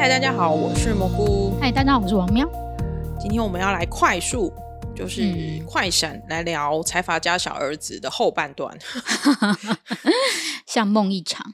嗨，大家好，我是蘑菇。嗨，大家好，我是王喵。今天我们要来快速，就是嗯快闪来聊财阀家小儿子的后半段。像梦一场，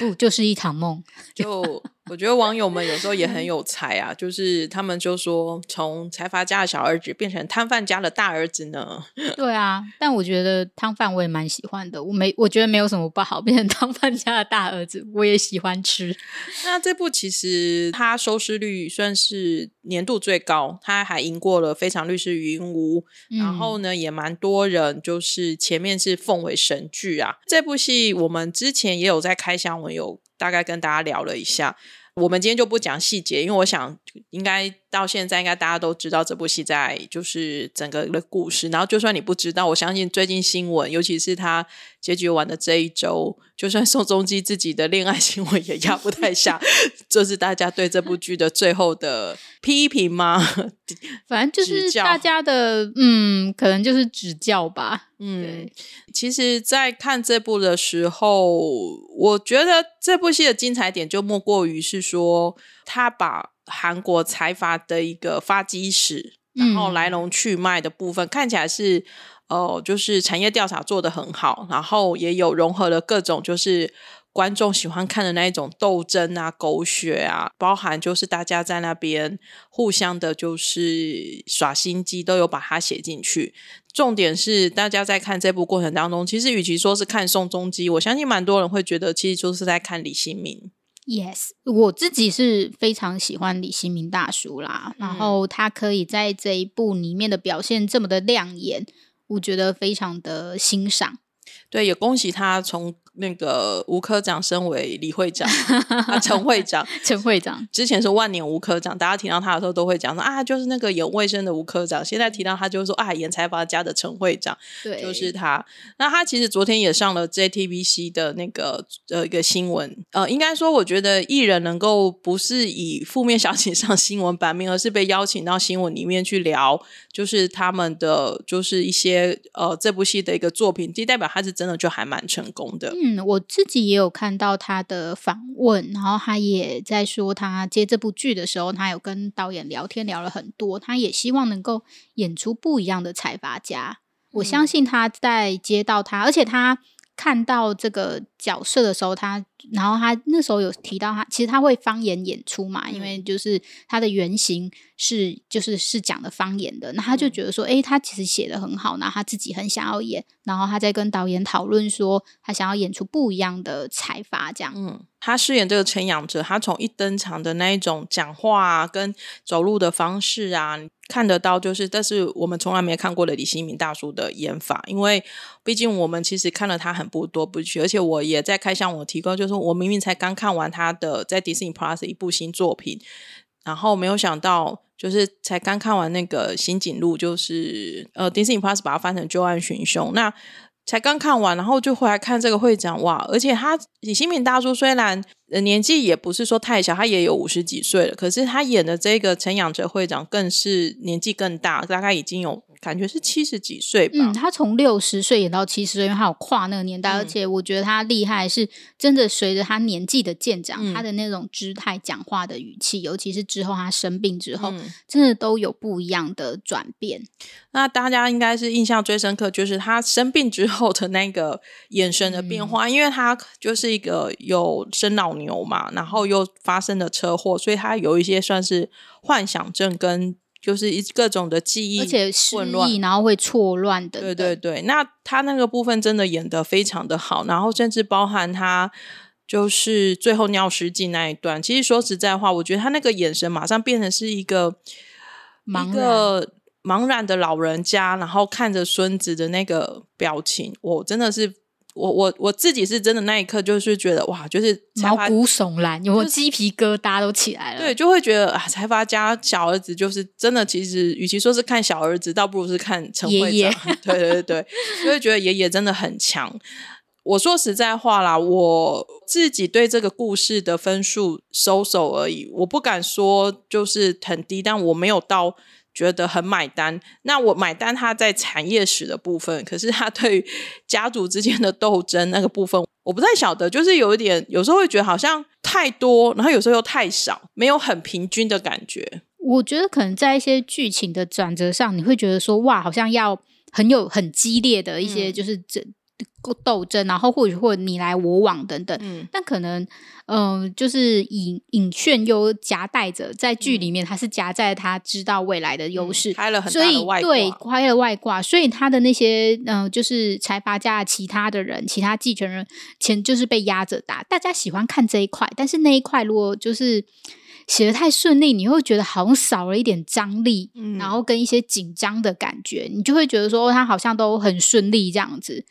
不就是一场梦？就我觉得网友们有时候也很有才啊，就是他们就说，从财阀家的小儿子变成摊贩家的大儿子呢。对啊，但我觉得汤饭我也蛮喜欢的，我没我觉得没有什么不好，变成汤饭家的大儿子，我也喜欢吃。那这部其实它收视率算是年度最高，它还赢过了《非常律师云无》，然后嗯呢，也蛮多人就是前面是奉为神剧啊。这部戏我们之前也有在开箱文有大概跟大家聊了一下。我们今天就不讲细节，因为我想应该到现在应该大家都知道这部戏在就是整个的故事。然后就算你不知道，我相信最近新闻，尤其是他结局完的这一周，就算宋仲基自己的恋爱新闻也压不太下，就是大家对这部剧的最后的批评吗？反正就是大家的嗯，可能就是指教吧。嗯对，其实，在看这部的时候，我觉得这部戏的精彩点就莫过于是说，他把韩国财阀的一个发迹史，然后嗯来龙去脉的部分，看起来是哦，就是产业调查做得很好，然后也有融合了各种就是。观众喜欢看的那一种斗争啊、狗血啊，包含就是大家在那边互相的，就是耍心机，都有把它写进去。重点是，大家在看这部过程当中，其实与其说是看宋仲基，我相信蛮多人会觉得，其实就是在看李新民。Yes，我自己是非常喜欢李新民大叔啦，然后他可以在这一部里面的表现这么的亮眼，我觉得非常的欣赏。对，也恭喜他从那个吴科长升为李会长，啊，陈会长。陈会长，之前是万年吴科长，大家提到他的时候都会讲说啊，就是那个演卫生的吴科长。现在提到他，就是说啊，演财阀家的陈会长。对，就是他。那他其实昨天也上了 JTBC 的那个呃一个新闻，呃，应该说，我觉得艺人能够不是以负面消息上新闻版面，而是被邀请到新闻里面去聊，就是他们的就是一些呃这部戏的一个作品，这代表他是真的就还蛮成功的。嗯，我自己也有看到他的访问，然后他也在说，他接这部剧的时候，他有跟导演聊天，聊了很多，他也希望能够演出不一样的财阀家。我相信他在接到他，而且他看到这个角色的时候，他然后他那时候有提到他，其实他会方言演出嘛，因为就是他的原型是就是是讲的方言的，那他就觉得说，诶，他其实写的很好，然后他自己很想要演，然后他在跟导演讨论说，他想要演出不一样的财阀这样。嗯，他饰演这个陈养哲，他从一登场的那一种讲话啊，跟走路的方式啊，看得到，就是但是我们从来没看过的李新民大叔的演法。因为毕竟我们其实看了他很不多不去，而且我也在开箱我提供，就是我明明才刚看完他的在 Disney Plus 一部新作品，然后没有想到。就是才刚看完那个《新景录》，就是呃，Disney Plus 把它翻成《旧案寻凶》，那才刚看完，然后就回来看这个会长哇！而且他李新民大叔虽然年纪也不是说太小，他也有五十几岁了，可是他演的这个陈养哲会长更是年纪更大，大概已经有感觉是七十几岁吧。嗯，他从六十岁演到七十岁，因为他有跨那个年代，嗯而且我觉得他厉害是真的随着他年纪的渐长，嗯他的那种姿态、讲话的语气，尤其是之后他生病之后，嗯真的都有不一样的转变。那大家应该是印象最深刻，就是他生病之后的那个眼神的变化，因为他就是一个有生老牛嘛，然后又发生了车祸，所以他有一些算是幻想症跟就是一各种的记忆，而且失混乱忆，然后会错乱的对等。对对，那他那个部分真的演得非常的好，然后甚至包含他就是最后尿失禁那一段。其实说实在话，我觉得他那个眼神马上变成是一个一个茫然的老人家，然后看着孙子的那个表情，我真的是。我我我自己是真的那一刻就是觉得哇，就是毛骨悚然，有没有鸡皮疙瘩都起来了？对，就会觉得啊，财阀家小儿子就是真的，其实与其说是看小儿子，倒不如是看陈会长。爷爷对对对对，就会觉得爷爷真的很强。我说实在话啦，我自己对这个故事的分数收手而已，我不敢说就是很低，但我没有到觉得很买单。那我买单他在产业史的部分，可是他对家族之间的斗争那个部分，我不太晓得，就是有一点，有时候会觉得好像太多，然后有时候又太少，没有很平均的感觉。我觉得可能在一些剧情的转折上，你会觉得说哇，好像要很有很激烈的一些就是这。斗争，然后或者或你来我往等等，嗯，但可能，嗯，就是以尹炫又夹带着在剧里面，他是夹在他知道未来的优势，开了很大的外挂，对，开了外挂，所以他的那些，嗯，就是财阀家其他的人，其他继承人钱就是被压着打，大家喜欢看这一块，但是那一块如果就是写的太顺利，你会觉得好像少了一点张力，嗯，然后跟一些紧张的感觉，你就会觉得说他好像都很顺利这样子。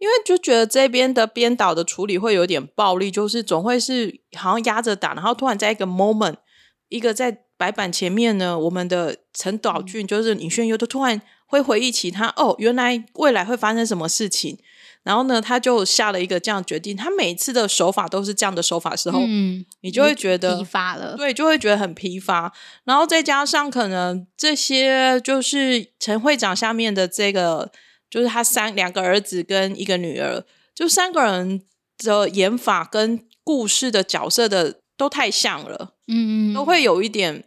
因为就觉得这边的编导的处理会有点暴力，就是总会是好像压着打，然后突然在一个 moment，一个在白板前面呢，我们的陈导俊就是尹炫优，都突然会回忆起他哦，原来未来会发生什么事情，然后呢，他就下了一个这样决定。他每次的手法都是这样的手法时候，嗯，你就会觉得疲乏了，对，就会觉得很疲乏。然后再加上可能这些就是陈会长下面的这个。就是他三两个儿子跟一个女儿，就三个人的演法跟故事的角色的都太像了，嗯嗯，都会有一点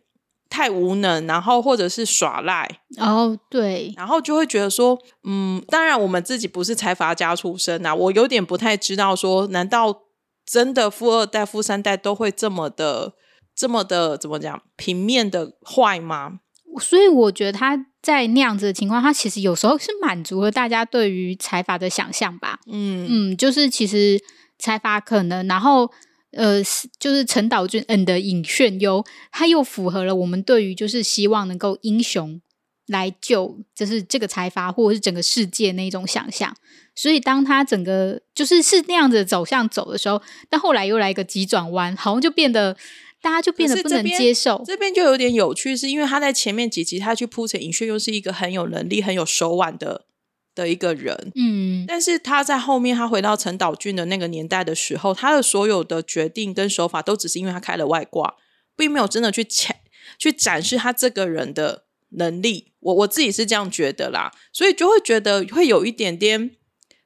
太无能，然后或者是耍赖，哦，对，然后就会觉得说，嗯，当然我们自己不是财阀家出身啊，我有点不太知道说，难道真的富二代、富三代都会这么的、这么的怎么讲平面的坏吗？所以我觉得他。在那样子的情况，他其实有时候是满足了大家对于财阀的想象吧。嗯嗯，就是其实财阀可能，然后呃，就是陈导俊嗯的尹炫优，他又符合了我们对于就是希望能够英雄来救，就是这个财阀或者是整个世界那种想象。所以当他整个就是是那样子走向走的时候，但后来又来一个急转弯，好像就变得。大家就变得不能接受，这边就有点有趣，是因为他在前面几集他去铺陈尹炫又是一个很有能力、很有手腕的的一个人，嗯，但是他在后面他回到陈岛俊的那个年代的时候，他的所有的决定跟手法都只是因为他开了外挂，并没有真的去抢去展示他这个人的能力。我我自己是这样觉得啦，所以就会觉得会有一点点，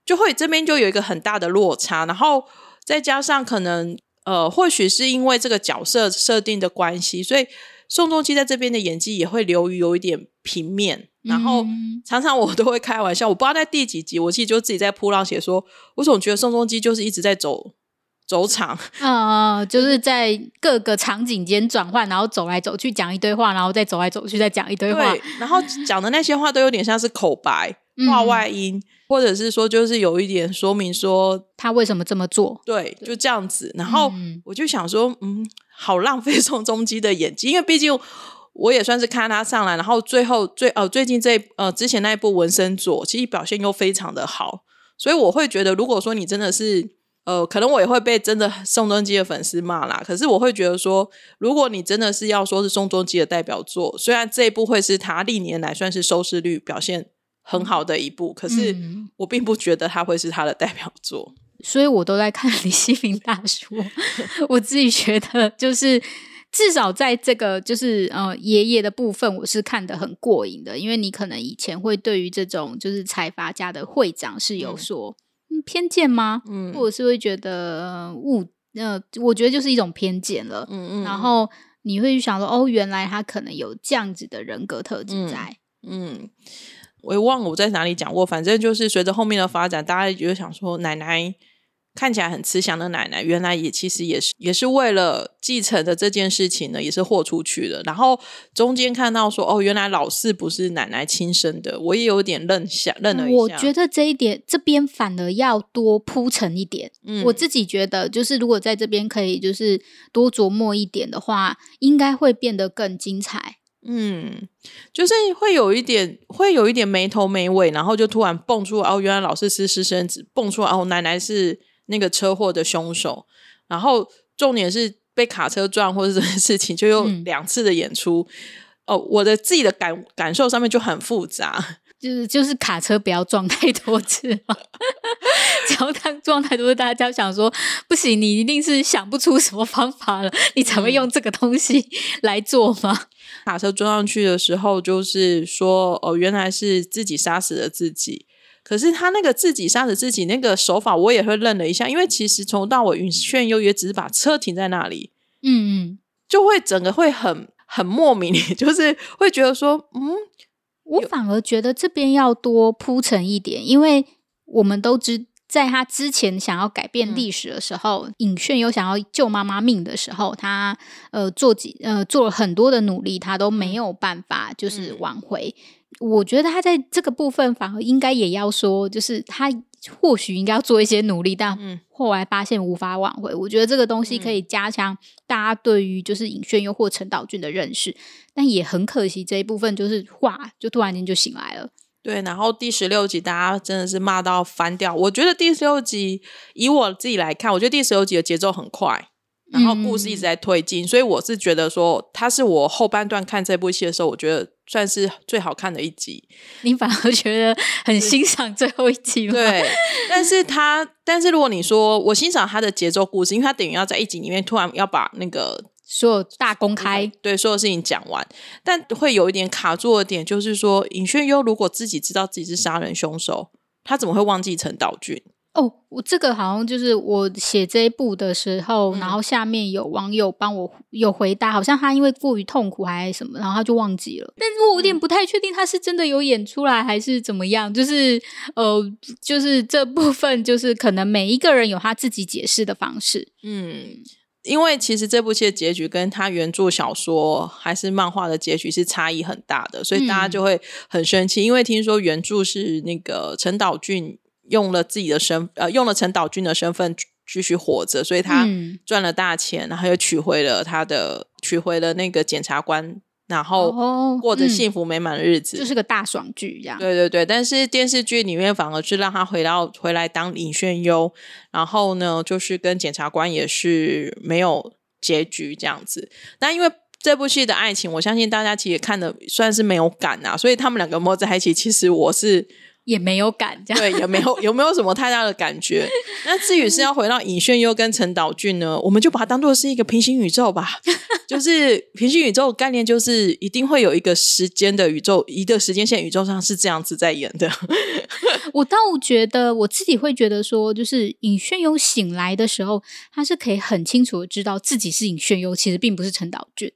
就会这边就有一个很大的落差，然后再加上可能。呃，或许是因为这个角色设定的关系，所以宋仲基在这边的演技也会流于有一点平面。然后常常我都会开玩笑，我不知道在第几集，我其实就自己在铺浪写说，我总觉得宋仲基就是一直在走走场，呃，就是在各个场景间转换，然后走来走去讲一堆话，然后再走来走去再讲一堆话，然后讲的那些话都有点像是口白。话外音，或者是说，就是有一点说明说他为什么这么做，对，就这样子。然后我就想说，嗯，好浪费 宋仲基的演技，因为毕竟我也算是看他上来，然后最后最呃最近这呃之前那一部《纹身左》，其实表现又非常的好，所以我会觉得，如果说你真的是呃，可能我也会被真的宋仲基的粉丝骂啦。可是我会觉得说，如果你真的是要说是宋仲基的代表作，虽然这一部会是他历年来算是收视率表现。很好的一部，可是我并不觉得他会是他的代表作，所以我都在看李希平大叔。我自己觉得，就是至少在这个就是呃爷爷的部分，我是看得很过瘾的。因为你可能以前会对于这种就是财阀家的会长是有所偏见吗？嗯，或者是会觉得误呃，我觉得就是一种偏见了。嗯嗯，然后你会想说，哦，原来他可能有这样子的人格特质在，嗯。我也忘了我在哪里讲过，反正就是随着后面的发展，大家就想说，奶奶看起来很慈祥的奶奶，原来也其实也是也是为了继承的这件事情呢，也是豁出去了。然后中间看到说，哦，原来老四不是奶奶亲生的，我也有点愣下愣了一下。我觉得这一点这边反而要多铺陈一点。嗯，我自己觉得，就是如果在这边可以就是多琢磨一点的话，应该会变得更精彩。嗯，就是会有一点，会有一点没头没尾，然后就突然蹦出哦，原来老师是私生子，蹦出哦，奶奶是那个车祸的凶手，然后重点是被卡车撞或者这件事情，就有两次的演出。哦，我的自己的感感受上面就很复杂。就是就是卡车不要撞太多次 嘛，只要他撞太多次，大家想说不行，你一定是想不出什么方法了，你才会用这个东西 来做吗？卡车撞上去的时候，就是说哦，原来是自己杀死了自己。可是他那个自己杀死自己那个手法，我也会愣了一下，因为其实从头到尾允炫优也只是把车停在那里，嗯嗯，就会整个会很很莫名，就是会觉得说，嗯，我反而觉得这边要多铺陈一点，因为我们都知。在他之前想要改变历史的时候，尹炫优想要救妈妈命的时候，他呃做几呃做了很多的努力，他都没有办法就是挽回。我觉得他在这个部分反而应该也要说，就是他或许应该要做一些努力，但后来发现无法挽回。我觉得这个东西可以加强大家对于就是尹炫优或陈岛俊的认识，但也很可惜这一部分就是哇，就突然间就醒来了。对，然后第十六集大家真的是骂到翻掉。我觉得第十六集以我自己来看，我觉得第十六集的节奏很快，然后故事一直在推进，所以我是觉得说，它是我后半段看这部戏的时候，我觉得算是最好看的一集。你反而觉得很欣赏最后一集吗？对，但是他，但是如果你说我欣赏他的节奏故事，因为他等于要在一集里面突然要把那个。所有大公开，对所有事情讲完，但会有一点卡住的点，就是说尹炫优如果自己知道自己是杀人凶手，他怎么会忘记陈岛俊？哦，我这个好像就是我写这一部的时候，然后下面有网友帮我有回答，好像他因为过于痛苦还是什么，然后他就忘记了。但是我有点不太确定他是真的有演出来还是怎么样，就是呃，就是这部分就是可能每一个人有他自己解释的方式，嗯。因为其实这部戏的结局跟他原著小说还是漫画的结局是差异很大的，所以大家就会很生气。因为听说原著是那个陈岛俊用了自己的身呃用了陈岛俊的身份继续活着，所以他赚了大钱，然后又取回了他的取回了那个检察官。然后过着幸福美满的日子，就是个大爽剧一样。对对对，但是电视剧里面反而是让他回到回来当尹炫优，然后呢，就是跟检察官也是没有结局这样子。那因为这部戏的爱情，我相信大家其实看的算是没有感啊，所以他们两个摸在一起，其实我是。也没有感，这样对，也没有 有没有什么太大的感觉。那至于是要回到尹炫优跟陈岛俊呢，我们就把它当做是一个平行宇宙吧。就是平行宇宙概念，就是一定会有一个时间的宇宙，一个时间线宇宙上是这样子在演的。我倒觉得我自己会觉得说，就是尹炫优醒来的时候，他是可以很清楚的知道自己是尹炫优，其实并不是陈岛俊。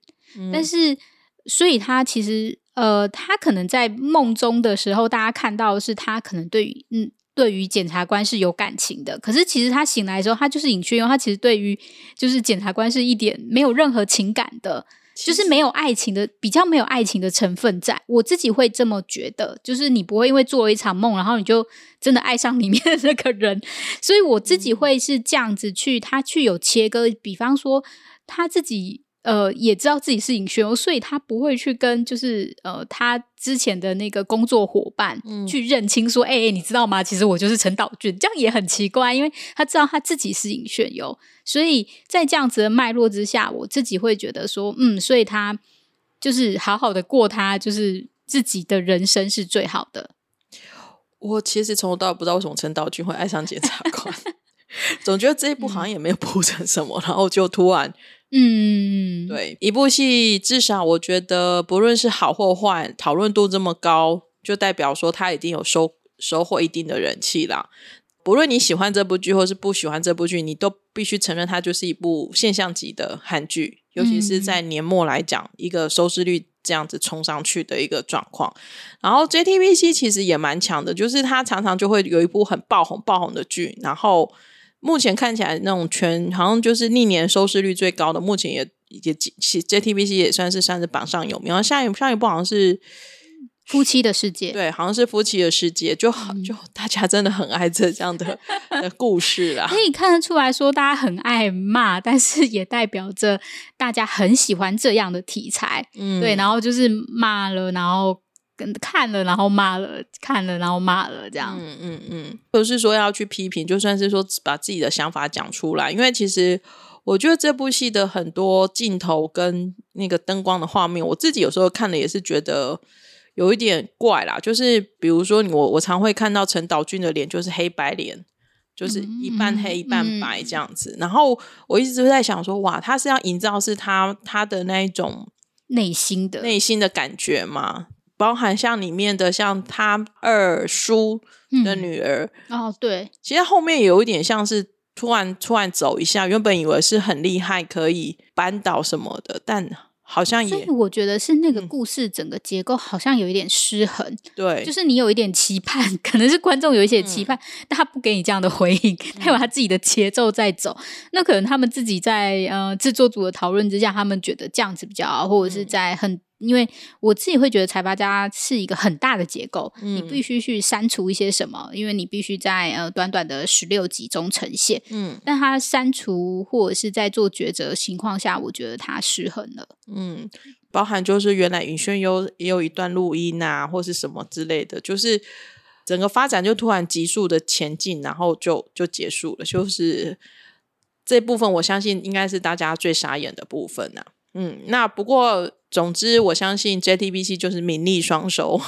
但是，所以他其实。呃，他可能在梦中的时候，大家看到的是他可能对于嗯，对于检察官是有感情的。可是其实他醒来的时候，他就是尹炫优，他其实对于就是检察官是一点没有任何情感的，就是没有爱情的，比较没有爱情的成分在。我自己会这么觉得，就是你不会因为做了一场梦，然后你就真的爱上里面的那个人。所以我自己会是这样子去，他去有切割，比方说他自己。呃，也知道自己是尹轩所以他不会去跟就是呃他之前的那个工作伙伴去认清说，哎哎，你知道吗？其实我就是陈岛俊，这样也很奇怪，因为他知道他自己是尹炫优，所以在这样子的脉络之下，我自己会觉得说，嗯，所以他就是好好的过他就是自己的人生是最好的。我其实从头到尾不知道为什么陈岛俊会爱上检察官，总觉得这一部好像也没有铺成什么，然后就突然。嗯，对，一部戏至少我觉得不论是好或坏，讨论度这么高，就代表说它已经有收收获一定的人气啦。不论你喜欢这部剧或是不喜欢这部剧，你都必须承认它就是一部现象级的韩剧，尤其是在年末来讲，一个收视率这样子冲上去的一个状况。然后 JTBC 其实也蛮强的，就是它常常就会有一部很爆红爆红的剧，然后。目前看起来，那种全好像就是历年收视率最高的，目前也也其 JTBC 也算是算是榜上有名。然后下一下一部好像是《夫妻的世界》，对，好像是《夫妻的世界》，就就大家真的很爱这这样的 的故事啦。可以看得出来说，大家很爱骂，但是也代表着大家很喜欢这样的题材。嗯，对，然后就是骂了，然后。看了，然后骂了；看了，然后骂了，这样。嗯嗯嗯，不是说要去批评，就算是说把自己的想法讲出来。因为其实我觉得这部戏的很多镜头跟那个灯光的画面，我自己有时候看了也是觉得有一点怪啦。就是比如说，我我常会看到陈岛俊的脸就是黑白脸，就是一半黑一半白这样子。然后我一直都在想说，哇，他是要营造是他他的那一种内心的内心的感觉吗？包含像里面的像他二叔的女儿，哦，对，其实后面有一点像是突然突然走一下，原本以为是很厉害，可以扳倒什么的，但好像也所以我觉得是那个故事整个结构好像有一点失衡，对，就是你有一点期盼，可能是观众有一些期盼，但他不给你这样的回应，他有他自己的节奏在走。那可能他们自己在呃制作组的讨论之下，他们觉得这样子比较好，或者是在很。因为我自己会觉得财阀家是一个很大的结构，你必须去删除一些什么，因为你必须在呃短短的十六集中呈现。嗯，但它删除或者是在做抉择情况下，我觉得它失衡了。嗯，包含就是原来尹轩优也有一段录音啊，或是什么之类的，就是整个发展就突然急速的前进，然后就就结束了。就是这部分，我相信应该是大家最傻眼的部分呐。嗯，那不过。总之，我相信 JTBC 就是名利双收，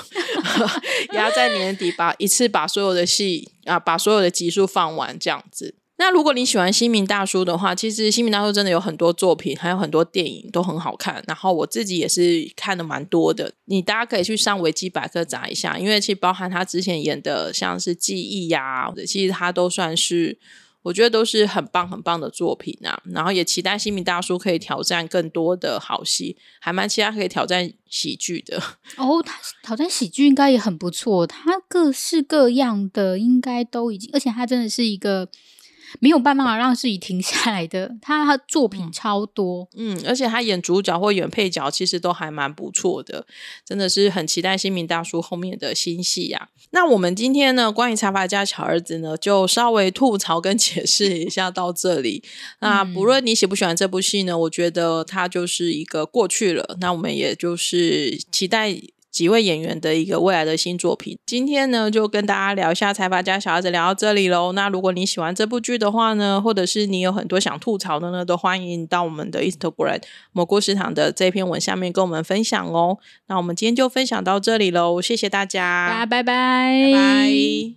也要在年底把一次把所有的戏啊，把所有的集数放完这样子。那如果你喜欢新民大叔的话，其实新民大叔真的有很多作品，还有很多电影都很好看。然后我自己也是看的蛮多的，你大家可以去上维基百科查一下，因为其实包含他之前演的像是记忆呀，其实他都算是。我觉得都是很棒很棒的作品啊，然后也期待新民大叔可以挑战更多的好戏，还蛮期待可以挑战喜剧的。哦，他挑战喜剧应该也很不错，他各式各样的应该都已经，而且他真的是一个。没有办法让自己停下来的，他作品超多，嗯，而且他演主角或演配角，其实都还蛮不错的，真的是很期待新民大叔后面的新戏呀。那我们今天呢，关于财阀家小儿子呢，就稍微吐槽跟解释一下到这里。那不论你喜不喜欢这部戏呢，我觉得它就是一个过去了。那我们也就是期待。几位演员的一个未来的新作品，今天呢就跟大家聊一下《财阀家小孩子》，聊到这里喽。那如果你喜欢这部剧的话呢，或者是你有很多想吐槽的呢，都欢迎到我们的 Instagram 蘑菇市场的这篇文下面跟我们分享哦。那我们今天就分享到这里喽，谢谢大家，拜拜，拜拜。